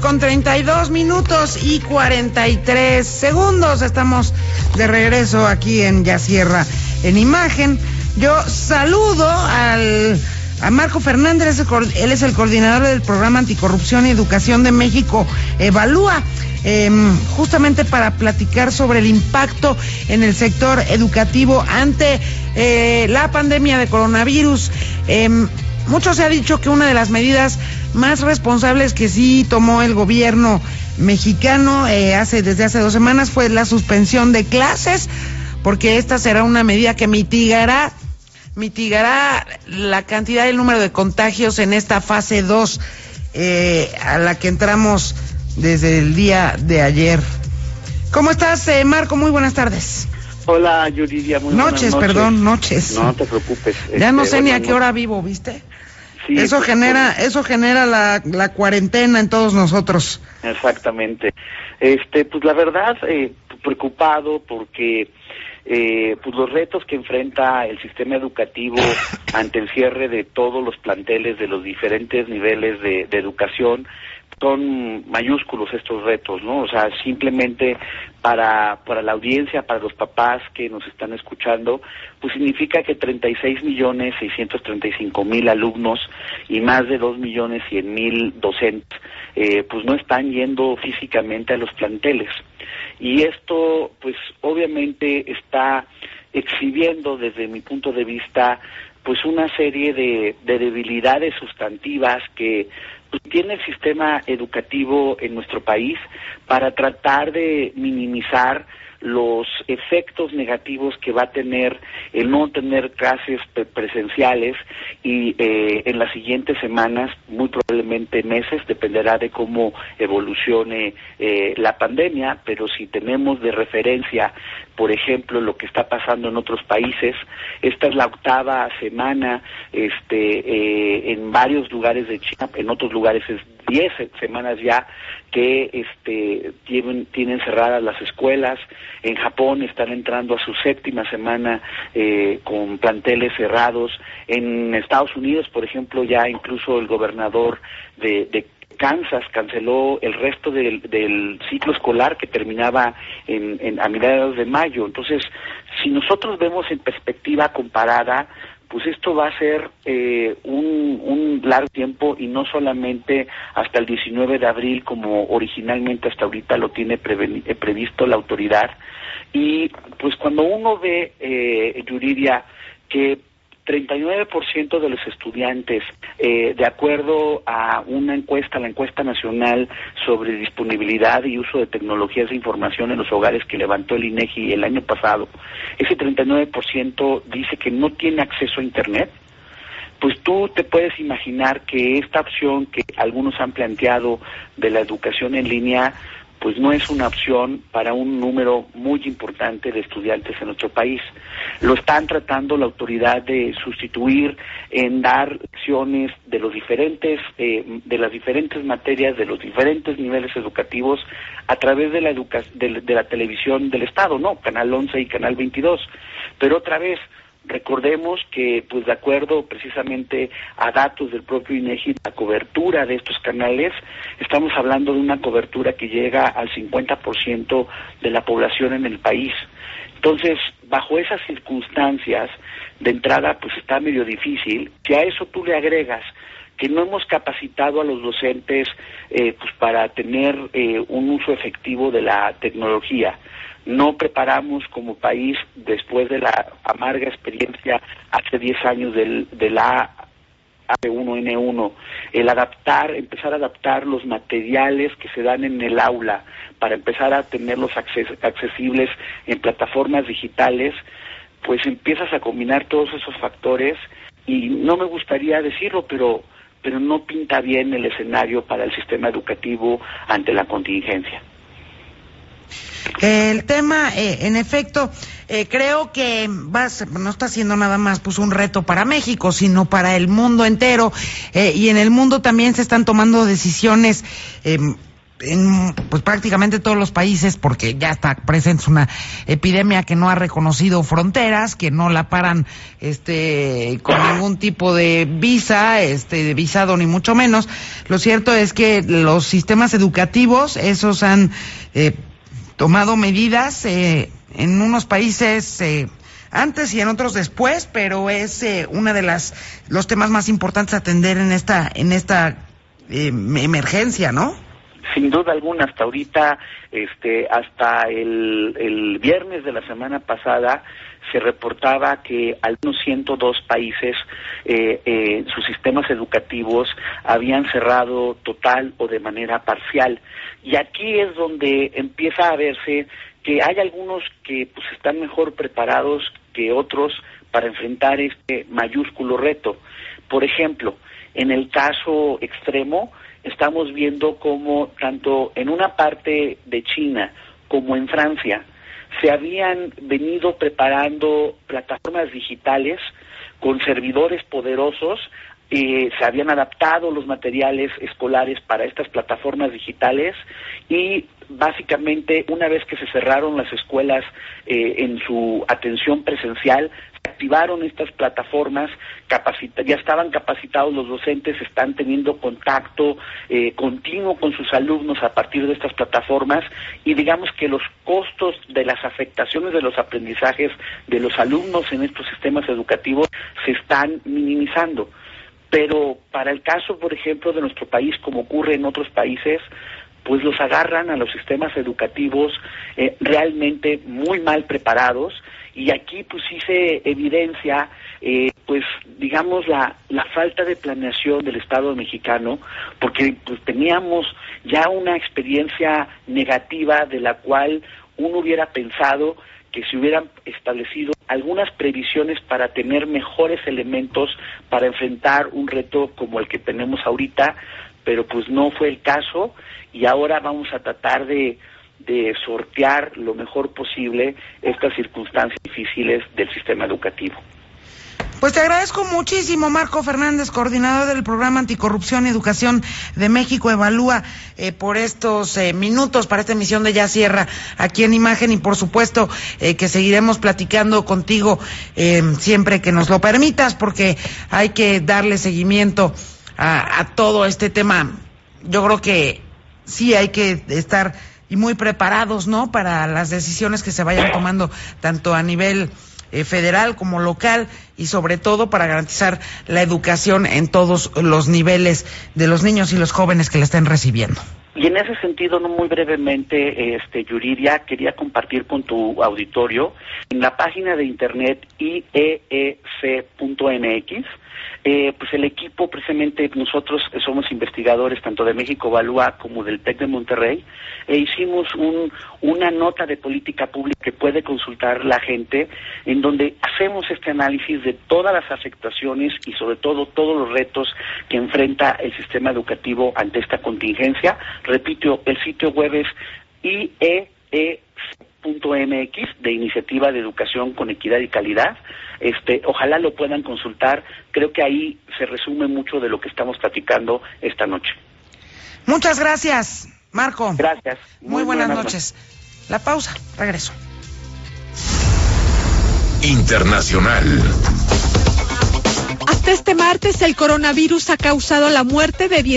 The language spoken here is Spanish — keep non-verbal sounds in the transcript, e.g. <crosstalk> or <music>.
con 32 minutos y 43 segundos. Estamos de regreso aquí en Ya Sierra en imagen. Yo saludo al a Marco Fernández, él es el coordinador del programa Anticorrupción y Educación de México, Evalúa, em, justamente para platicar sobre el impacto en el sector educativo ante eh, la pandemia de coronavirus. Em, mucho se ha dicho que una de las medidas más responsables que sí tomó el gobierno mexicano eh, hace desde hace dos semanas fue la suspensión de clases, porque esta será una medida que mitigará mitigará la cantidad y el número de contagios en esta fase 2 eh, a la que entramos desde el día de ayer. ¿Cómo estás, eh, Marco? Muy buenas tardes. Hola, Yuridia. Muy noches, noches, perdón, noches. No te preocupes. Ya no este, sé ni a qué hora vivo, ¿viste? Sí, eso genera, eso genera la, la, cuarentena en todos nosotros. Exactamente. Este, pues la verdad, eh, preocupado porque eh, pues los retos que enfrenta el sistema educativo <laughs> ante el cierre de todos los planteles de los diferentes niveles de, educación son mayúsculos estos retos, ¿no? O sea, simplemente para, para la audiencia, para los papás que nos están escuchando, pues significa que 36 millones 635 mil alumnos y más de 2 millones 100 mil docentes, eh, pues no están yendo físicamente a los planteles. Y esto, pues obviamente está exhibiendo desde mi punto de vista, pues una serie de, debilidades sustantivas que pues, tiene el sistema educativo en nuestro país para tratar de minimizar los efectos negativos que va a tener el no tener clases presenciales y eh, en las siguientes semanas, muy probablemente meses, dependerá de cómo evolucione eh, la pandemia, pero si tenemos de referencia, por ejemplo, lo que está pasando en otros países, esta es la octava semana este, eh, en varios lugares de China, en otros lugares es diez semanas ya que este, tienen, tienen cerradas las escuelas. En Japón están entrando a su séptima semana eh, con planteles cerrados. En Estados Unidos, por ejemplo, ya incluso el gobernador de, Kansas canceló el resto del, ciclo escolar que terminaba en, a mediados de mayo. Entonces, si nosotros vemos en perspectiva comparada, pues esto va a ser eh, un, un, largo tiempo y no solamente hasta el 19 de abril como originalmente hasta ahorita lo tiene eh, previsto la autoridad. Y pues cuando uno ve, eh, Yuridia, que 39% de los estudiantes, eh, de acuerdo a una encuesta, la encuesta nacional sobre disponibilidad y uso de tecnologías de información en los hogares que levantó el INEGI el año pasado, ese 39% dice que no tiene acceso a Internet. Pues tú te puedes imaginar que esta opción que algunos han planteado de la educación en línea pues no es una opción para un número muy importante de estudiantes en nuestro país. Lo están tratando la autoridad de sustituir en dar lecciones de los diferentes eh, de las diferentes materias de los diferentes niveles educativos a través de la de, de la televisión del estado, no, Canal 11 y Canal 22. Pero otra vez Recordemos que, pues de acuerdo precisamente a datos del propio INEGI, la cobertura de estos canales, estamos hablando de una cobertura que llega al 50% de la población en el país. Entonces, bajo esas circunstancias, de entrada, pues está medio difícil. Si a eso tú le agregas que no hemos capacitado a los docentes eh, pues para tener eh, un uso efectivo de la tecnología, no preparamos como país, después de la amarga experiencia hace 10 años del, de la A1N1, el adaptar, empezar a adaptar los materiales que se dan en el aula para empezar a tenerlos accesibles en plataformas digitales, pues empiezas a combinar todos esos factores y no me gustaría decirlo, pero pero no pinta bien el escenario para el sistema educativo ante la contingencia. El tema, eh, en efecto, eh, creo que no está siendo nada más pues un reto para México, sino para el mundo entero. Eh, y en el mundo también se están tomando decisiones en pues prácticamente todos los países porque ya está presente una epidemia que no ha reconocido fronteras, que no la paran este con ningún tipo de visa, este de visado ni mucho menos. Lo cierto es que los sistemas educativos esos han eh, tomado medidas eh, en unos países eh, antes y en otros después, pero es eh, una de las los temas más importantes a atender en esta en esta eh, emergencia, ¿no? Sin duda alguna, hasta ahorita, este, hasta el, viernes de la semana pasada, se reportaba que al menos 102 países eh, eh, sus sistemas educativos habían cerrado total o de manera parcial. Y aquí es donde empieza a verse que hay algunos que pues, están mejor preparados que otros para enfrentar este mayúsculo reto. Por ejemplo, en el caso extremo, estamos viendo cómo tanto en una parte de China como en Francia se habían venido preparando plataformas digitales con servidores poderosos eh, se habían adaptado los materiales escolares para estas plataformas digitales y básicamente una vez que se cerraron las escuelas eh, en su atención presencial, se activaron estas plataformas, capacita ya estaban capacitados los docentes, están teniendo contacto eh, continuo con sus alumnos a partir de estas plataformas y digamos que los costos de las afectaciones de los aprendizajes de los alumnos en estos sistemas educativos se están minimizando. Pero para el caso, por ejemplo, de nuestro país, como ocurre en otros países, pues los agarran a los sistemas educativos eh, realmente muy mal preparados y aquí pues sí se evidencia eh, pues digamos la, la falta de planeación del Estado mexicano porque pues teníamos ya una experiencia negativa de la cual uno hubiera pensado que se hubieran establecido algunas previsiones para tener mejores elementos para enfrentar un reto como el que tenemos ahorita, pero pues no fue el caso y ahora vamos a tratar de, de sortear lo mejor posible estas circunstancias difíciles del sistema educativo. Pues te agradezco muchísimo, Marco Fernández, coordinador del programa Anticorrupción y Educación de México, Evalúa eh, por estos eh, minutos para esta emisión de Ya Sierra aquí en Imagen y por supuesto eh, que seguiremos platicando contigo eh, siempre que nos lo permitas porque hay que darle seguimiento a, a todo este tema. Yo creo que sí hay que estar y muy preparados, ¿no? Para las decisiones que se vayan tomando tanto a nivel eh, federal como local y sobre todo para garantizar la educación en todos los niveles de los niños y los jóvenes que la estén recibiendo. Y en ese sentido, no muy brevemente, este Yuridia, quería compartir con tu auditorio en la página de internet ieec.mx eh, pues el equipo, precisamente nosotros que somos investigadores tanto de México Valúa como del TEC de Monterrey, e hicimos un, una nota de política pública que puede consultar la gente, en donde hacemos este análisis de todas las afectaciones y sobre todo todos los retos que enfrenta el sistema educativo ante esta contingencia. Repito, el sitio web es IEE mx de iniciativa de educación con equidad y calidad. Este, ojalá lo puedan consultar. Creo que ahí se resume mucho de lo que estamos platicando esta noche. Muchas gracias, Marco. Gracias. Muy, buenas, noches. La pausa, regreso. Internacional. Hasta este martes el coronavirus ha causado la muerte de 10